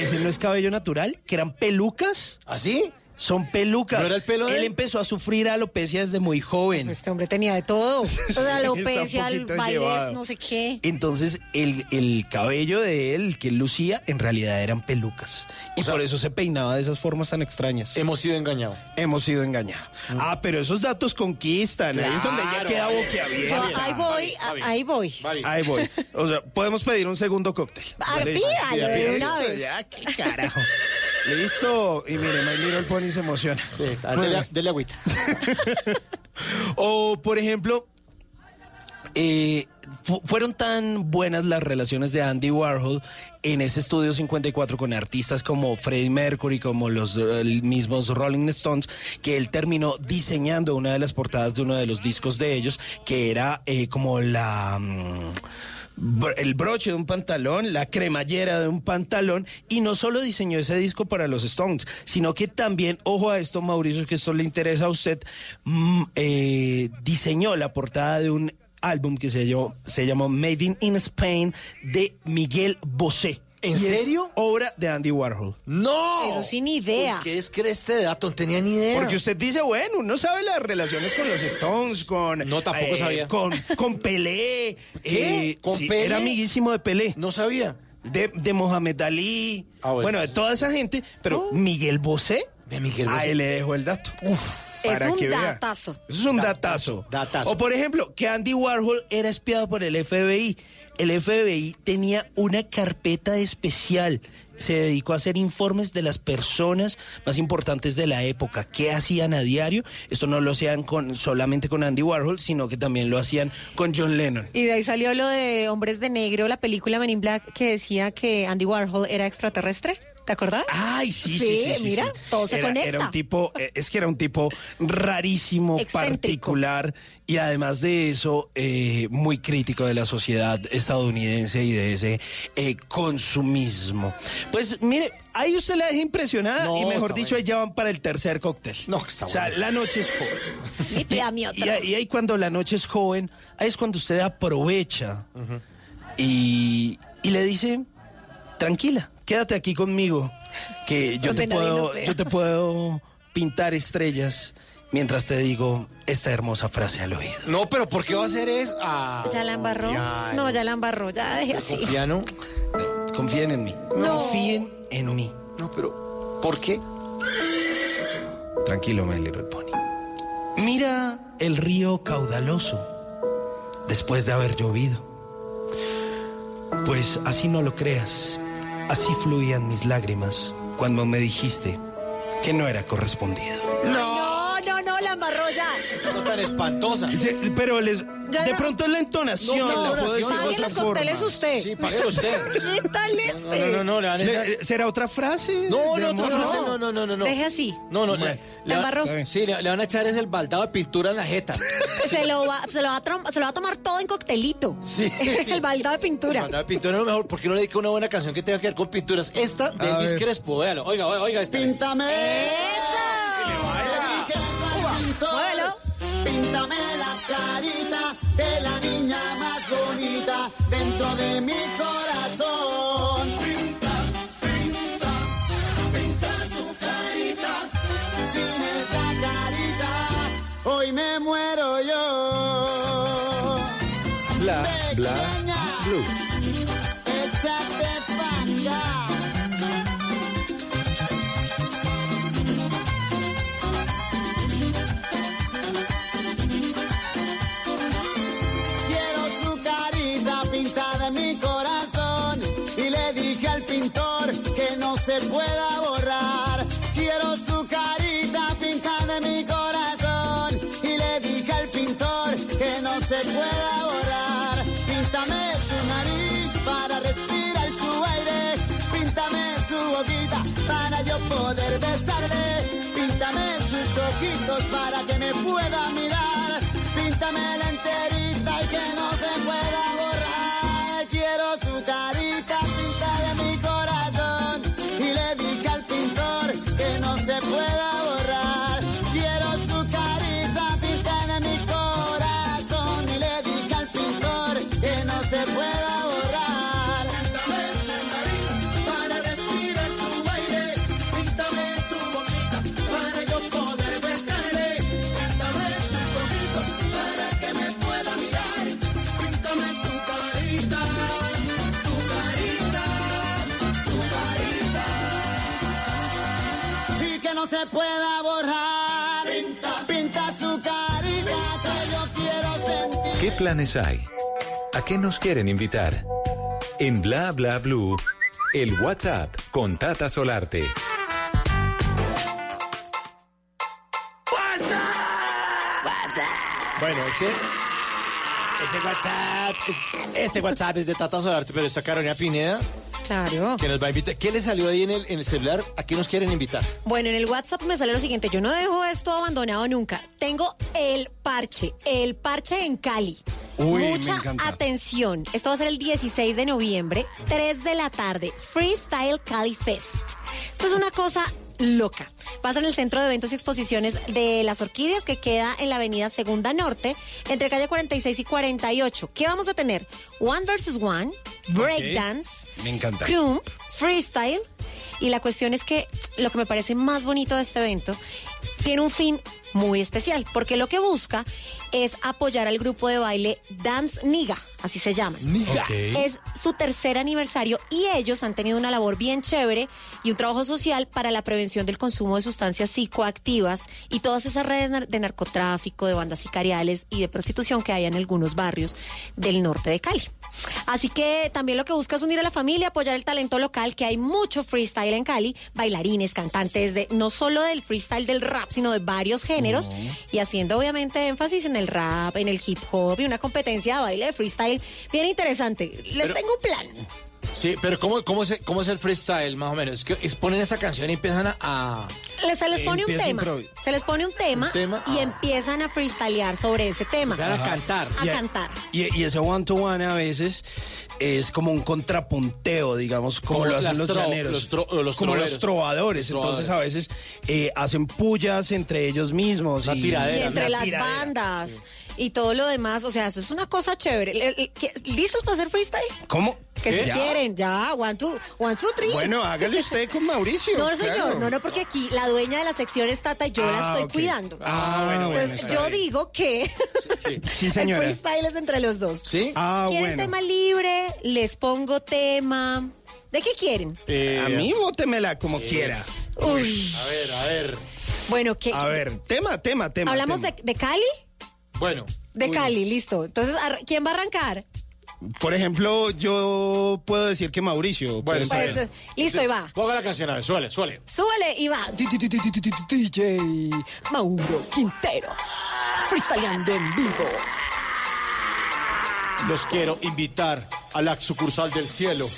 ese no es cabello natural, que eran pelucas. ¿Así? Son pelucas. ¿No era el pelo de él él? empezó a sufrir alopecia desde muy joven. Este hombre tenía de todo. Está alopecia, bailes, llevado. no sé qué. Entonces, el, el cabello de él, que él lucía, en realidad eran pelucas. Y por eso se peinaba de esas formas tan extrañas. Hemos sido engañados. Hemos sido engañados. Ah, pero esos datos conquistan. Ahí es donde ya queda boquiabierta. Ahí voy, ahí voy. Ahí voy. O sea, podemos pedir un segundo cóctel. Ah, pídalo ya, qué carajo. Listo. Y mire, My Little Pony se emociona. Ah, Dele, dele agüita. O, por ejemplo, eh, fu- fueron tan buenas las relaciones de Andy Warhol en ese estudio 54 con artistas como Freddie Mercury, como los eh, mismos Rolling Stones, que él terminó diseñando una de las portadas de uno de los discos de ellos, que era eh, como la... mm, el broche de un pantalón, la cremallera de un pantalón, y no solo diseñó ese disco para los Stones, sino que también, ojo a esto, Mauricio, que esto le interesa a usted, mm, eh, diseñó la portada de un álbum que se llamó, se llamó Made in, in Spain de Miguel Bosé. ¿En Y es serio? obra de Andy Warhol. ¡No! Eso sin idea. ¿Qué es que este dato? No tenía ni idea. Porque usted dice, bueno, uno sabe las relaciones con los Stones, con... No, tampoco sabía. Con, con Pelé. ¿Qué? eh, ¿Con sí, Pelé? Era amiguísimo de Pelé. No sabía. De, de Mohamed Ali. Ah, bueno. bueno. de toda esa gente. Pero Miguel Bosé, De Miguel a Bosé. él le dejo el dato. Es para un que vea. datazo. Eso es un Datazo, datazo. datazo. O por ejemplo, que Andy Warhol era espiado por el FBI. El FBI tenía una carpeta especial. Se dedicó a hacer informes de las personas más importantes de la época. ¿Qué hacían a diario? Esto no lo hacían con, solamente con Andy Warhol, sino que también lo hacían con John Lennon. Y de ahí salió lo de Hombres de Negro, la película Men in Black, que decía que Andy Warhol era extraterrestre. ¿Te acordás? Ay, sí, sí, Sí, sí. sí, mira, sí. todo se era, conecta. Era un tipo, eh, es que era un tipo rarísimo, Excéntrico. particular y además de eso, eh, muy crítico de la sociedad estadounidense y de ese eh, consumismo. Pues mire, ahí usted la deja impresionada No, y mejor dicho, ahí ya van para el tercer cóctel. No, está O sea, bueno. la noche es joven. Y ahí- y ahí cuando la noche es joven, ahí es cuando usted aprovecha y, y le dice, tranquila, quédate aquí conmigo, que yo te, puedo, yo te puedo pintar estrellas mientras te digo esta hermosa frase al oído. No, pero ¿por qué va a hacer eso? Ah, ¿Ya la embarró? ya, no, ya la embarró, ya deje así. ¿Con piano? Confíen en mí, No. confíen en mí. No, pero ¿por qué? Tranquilo, My Little Pony. Mira el río caudaloso después de haber llovido. Pues así no lo creas, así fluían mis lágrimas cuando me dijiste que no era correspondido. No, embarró ya. No tan espantosa. Sí, Pero les, Ya de no. pronto la entonación No, la puedo decir de Pague otra los cócteles usted. Sí, pague usted. ¿Qué tal este? No, no, no, no, le van a Le- ¿Será otra frase? No, no, otra frase, no, no, no, no, no. Deje así. No, no, le, la le- embarró. Sí, le, le van a echar es el baldado de pintura en la jeta. Se lo va, se lo va, a, trom- se lo va a tomar todo en coctelito. Sí, sí. El baldado de pintura. Baldado de pintura es lo mejor. ¿Por qué no le dedica una buena canción que tenga que ver con pinturas? Esta de A Elvis ver. Crespo, véalo. Oiga, oiga, oiga esta. Píntame. Muévelo. Carita de la niña más bonita dentro de mi corazón. Pinta, pinta, pinta tu carita. Sin esa carita, hoy me muero yo. Bla, bla, Pequeña, blue. échate se pueda borrar. Quiero su carita pintada en mi corazón y le dije al pintor que no se pueda borrar. Píntame su nariz para respirar su aire. Píntame su boquita para yo poder besarle. Píntame sus ojitos para que me pueda mirar. Píntame la enterita y que no se pueda borrar. Quiero su carita ¿Qué planes hay? ¿A qué nos quieren invitar? En Bla Bla Blue, el WhatsApp con Tata Solarte. Bueno, este, Ese WhatsApp, este WhatsApp es de Tata Solarte, pero está Carolina Pineda, Claro. que nos va a invitar. ¿Qué le salió ahí en el, en el celular? ¿A qué nos quieren invitar? Bueno, en el WhatsApp me sale lo siguiente, yo no dejo esto abandonado nunca. Tengo el parche, el parche en Cali. Uy, Mucha atención. Esto va a ser el 16 de noviembre, 3 de la tarde. Freestyle Cali Fest. Esto es una cosa loca. Va a ser en el Centro de Eventos y Exposiciones de las Orquídeas, que queda en la avenida Segunda Norte, entre calle 46 y 48. ¿Qué vamos a tener? One versus One, Breakdance, Me encanta. Crump, freestyle. Y la cuestión es que lo que me parece más bonito de este evento tiene un fin muy especial, porque lo que busca es apoyar al grupo de baile Dance Niga, así se llama. Niga. Es su tercer aniversario y ellos han tenido una labor bien chévere y un trabajo social para la prevención del consumo de sustancias psicoactivas y todas esas redes nar- de narcotráfico, de bandas sicariales y de prostitución que hay en algunos barrios del norte de Cali. Así que también lo que busca es unir a la familia, apoyar el talento local, que hay mucho freestyle en Cali, bailarines, cantantes, de no solo del freestyle del rap, sino de varios géneros, y haciendo obviamente énfasis en el rap, en el hip hop y una competencia de baile de freestyle bien interesante. Les Pero- tengo un plan. Sí, pero ¿cómo, cómo, es, ¿cómo es el freestyle, más o menos? Es que es- ponen esta canción y empiezan a... a- Les- se les pone un tema, se les pone un tema, Un tema, y ah. empiezan a freestylear sobre ese tema. Van a cantar. A Y- cantar. Y, y ese one to one a veces es como un contrapunteo, digamos, como, Como lo hacen los llaneros. los tro- o los como troveros. los trovadores. Los Entonces a veces eh, hacen pullas entre ellos mismos. Y, Y tiradera, entre una las tiradera. bandas y todo lo demás, o sea, eso es una cosa chévere. Le- le- ¿qué- ¿Listos para hacer freestyle? ¿Cómo? Que si ¿Ya? quieren, ya, one, two, one, two, three. Bueno, hágale usted con Mauricio. No, señor, claro. no, no, porque aquí la dueña de la sección es Tata y yo la Ah, estoy cuidando. Ah, bueno, bueno, Pues está yo bien. digo que Sí, el señora. freestyle es entre los dos. ¿Sí? Ah, ¿Quieren bueno. tema libre? Les pongo tema. ¿De qué quieren? Eh, A mí bótemela como quiera. Uy. A ver, a ver. Bueno, ¿qué? A ver, tema, tema, tema. ¿Hablamos tema. de, de Cali? Bueno. De Uy. Cali, listo. Entonces, ¿quién va a arrancar? Por ejemplo, yo puedo decir que Mauricio. Bueno. Pues, listo, y va. Ponga la canción, a ver, suele, suele. Súbele y va. DJ Mauro Quintero. Freestyleando en vivo. Los quiero invitar a la sucursal del cielo.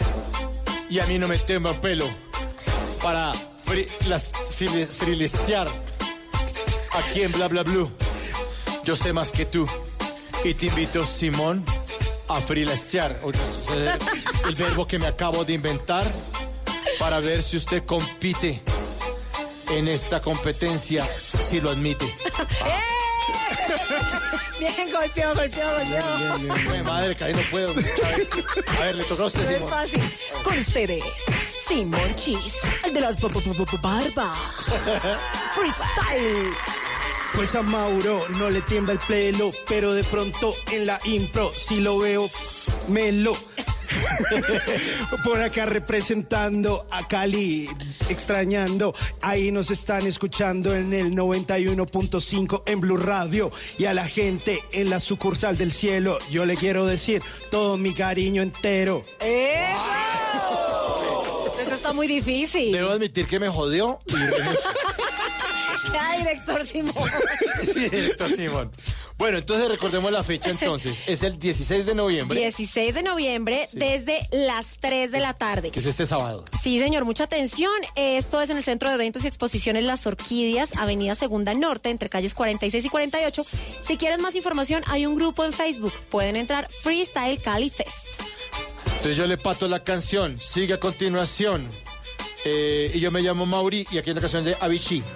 Y a mí no me temo pelo para fri- las aquí en Bla Bla Blue. Yo sé más que tú. Y te invito, Simón, a sea, El, el verbo que me acabo de inventar para ver si usted compite en esta competencia, si lo admite. Bien, golpeó, golpeó, golpeó. Madre, que ahí no puedo. A ver, le toca a usted, No es Simón. fácil. Con ustedes, Simón Chis, el de las barbas. Freestyle. Pues a Mauro no le tiembla el pelo, pero de pronto en la impro, si lo veo, me lo. Por acá representando a Cali, extrañando. Ahí nos están escuchando en el 91.5 en Blue Radio. Y a la gente en la sucursal del cielo, yo le quiero decir todo mi cariño entero. ¡Eso! Eso está muy difícil. Debo admitir que me jodió y director Simón. Director Simón. Bueno, entonces recordemos la fecha entonces. Es el 16 de noviembre, 16 de noviembre desde las 3 de la tarde. que es este sábado. Sí, señor, mucha atención. Esto es en el Centro de Eventos y Exposiciones Las Orquídeas, Avenida Segunda Norte, entre calles 46 y 48. Si quieren más información, hay un grupo en Facebook. Pueden entrar Freestyle Cali Fest. Entonces yo le pato la canción. Sigue a continuación. Eh, y yo me llamo Mauri y aquí es la canción de Avicii.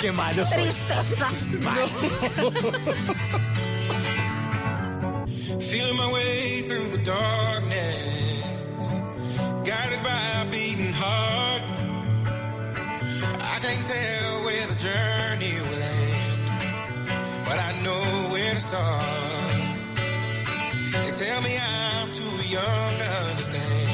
Qué malo soy. Tristeza. Feeling my way through the darkness, guided by a beating heart. I can't tell where the journey will end, but I know where to start. They tell me I'm too young to understand.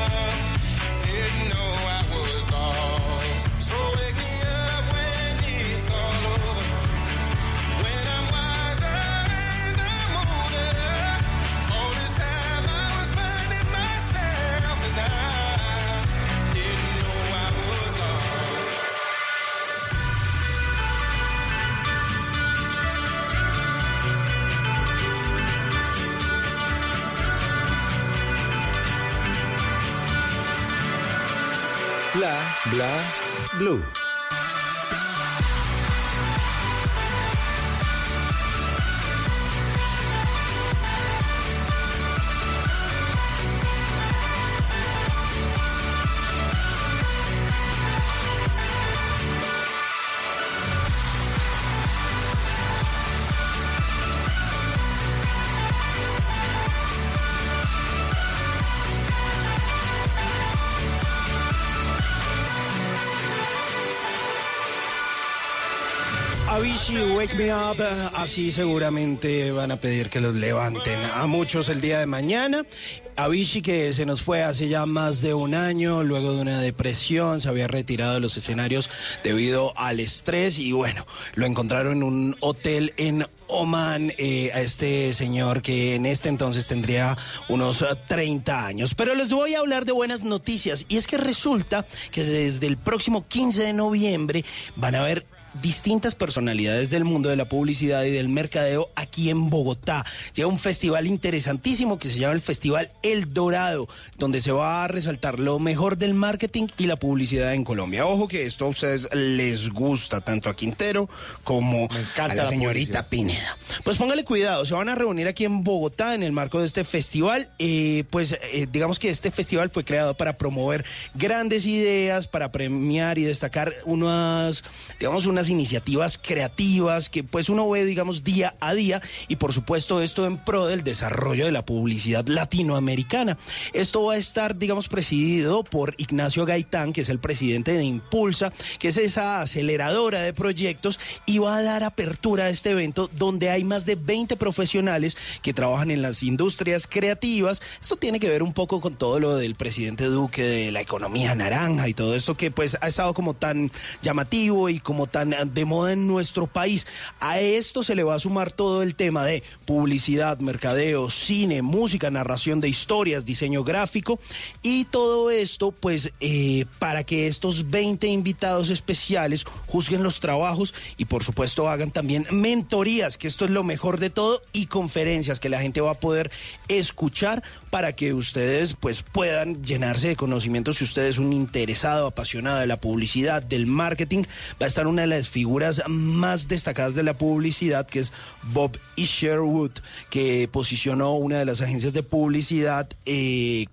Bla, bla, blue. Me así seguramente van a pedir que los levanten a muchos el día de mañana. Avicii que se nos fue hace ya más de un año, luego de una depresión, se había retirado de los escenarios debido al estrés y bueno, lo encontraron en un hotel en Oman eh, a este señor que en este entonces tendría unos eh, 30 años. Pero les voy a hablar de buenas noticias y es que resulta que desde el próximo 15 de noviembre van a haber distintas personalidades del mundo de la publicidad y del mercadeo aquí en Bogotá. Llega un festival interesantísimo que se llama el Festival El Dorado, donde se va a resaltar lo mejor del marketing y la publicidad en Colombia. Ojo que esto a ustedes les gusta tanto a Quintero como a la la señorita Pineda. Pues póngale cuidado, se van a reunir aquí en Bogotá en el marco de este festival. Eh, pues eh, digamos que este festival fue creado para promover grandes ideas, para premiar y destacar unas, digamos, unas iniciativas creativas que pues uno ve, digamos, día a día y por supuesto esto en pro del desarrollo de la publicidad latinoamericana. Esto va a estar, digamos, presidido por Ignacio Gaitán, que es el presidente de Impulsa, que es esa aceleradora de proyectos y va a dar apertura a este evento donde hay más de 20 profesionales que trabajan en las industrias creativas. Esto tiene que ver un poco con todo lo del presidente Duque, de la economía naranja y todo esto que pues ha estado como tan llamativo y como tan de moda en nuestro país. A esto se le va a sumar todo el tema de publicidad, mercadeo, cine, música, narración de historias, diseño gráfico y todo esto pues eh, para que estos 20 invitados especiales juzguen los trabajos y por supuesto hagan también mentorías, que esto es lo mejor de todo, y conferencias que la gente va a poder escuchar para que ustedes pues puedan llenarse de conocimientos si usted es un interesado, apasionado de la publicidad, del marketing, va a estar una de las figuras más destacadas de la publicidad que es Bob Isherwood, que posicionó una de las agencias de publicidad eh,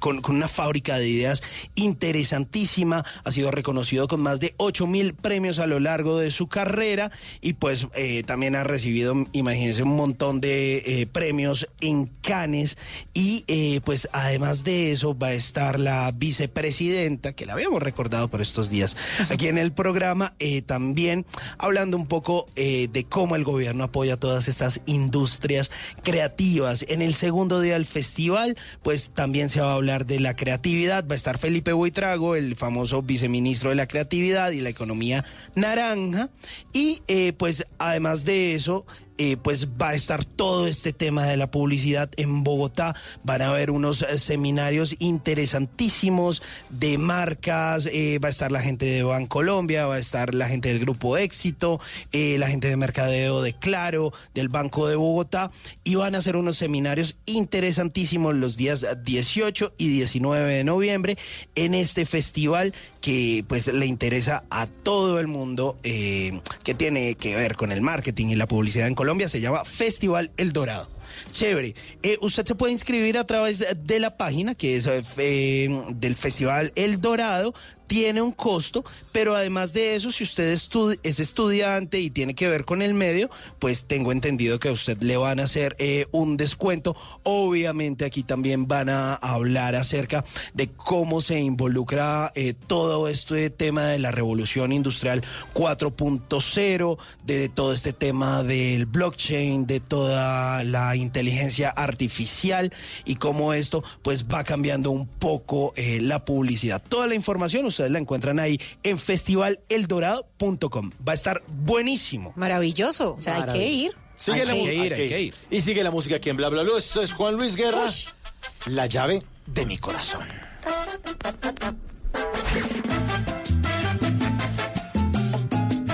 con, una fábrica de ideas interesantísima, ha sido reconocido con más de 8 mil premios a lo largo de su carrera y pues eh, también ha recibido, imagínense, un montón de eh, premios en Cannes y eh, pues además de eso va a estar la vicepresidenta, que la habíamos recordado por estos días aquí en el programa, también hablando un poco de cómo el gobierno apoya todas estas industrias creativas. En el segundo día del festival, pues también se va a hablar de la creatividad. Va a estar Felipe Buitrago, el famoso viceministro de la creatividad y la economía naranja. Y eh, pues además de eso, eh, pues va a estar todo este tema de la publicidad en Bogotá. Van a haber unos eh, seminarios interesantísimos de marcas. Eh, va a estar la gente de Bancolombia, va a estar la gente del Grupo Éxito, la gente de Mercadeo de Claro, del Banco de Bogotá. Y van a hacer unos seminarios interesantísimos los días 18 y 19 de noviembre en este festival que pues le interesa a todo el mundo que tiene que ver con el marketing y la publicidad en Colombia. Se llama Festival El Dorado. Chévere. Eh, usted se puede inscribir a través de la página que es eh, del Festival El Dorado. Tiene un costo, pero además de eso, si usted es estudiante y tiene que ver con el medio, pues tengo entendido que a usted le van a hacer eh, un descuento. Obviamente aquí también van a hablar acerca de cómo se involucra todo este tema de la revolución industrial 4.0, de todo este tema del blockchain, de toda la inteligencia artificial y cómo esto pues va cambiando un poco eh, la publicidad. Toda la información ustedes la encuentran ahí en festivaleldorado.com. Va a estar buenísimo. Maravilloso, o sea, hay que ir. Sigue Hay la que música. ir, hay que ir. Y sigue la música aquí en Bla Bla Blue. Esto es Juan Luis Guerra. La llave de mi corazón.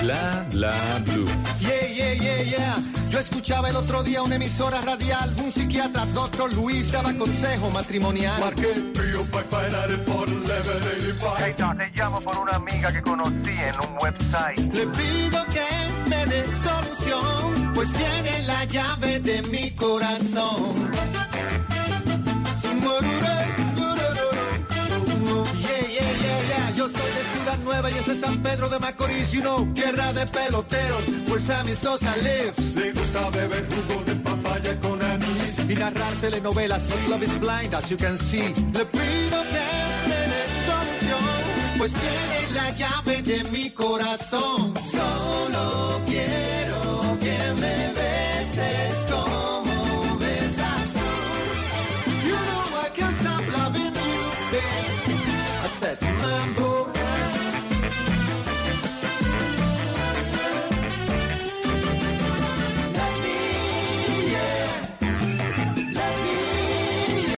Bla, bla, blue. Yeah, yeah, yeah, yeah. Yo escuchaba el otro día una emisora radial, un psiquiatra, doctor Luis, daba consejo matrimonial. Marqué 305 Hey, te llamo por una amiga que conocí en un website. Le pido que me dé solución, pues tiene la llave de mi corazón. Yeah, Yo soy de Ciudad Nueva y es de San Pedro de Macorís, you know, tierra de peloteros, where Sammy Sosa lives. Le gusta beber jugo de papaya con anís y narrar telenovelas, but love is blind, as you can see. Le pido que me dé solución, pues tiene la llave de mi corazón.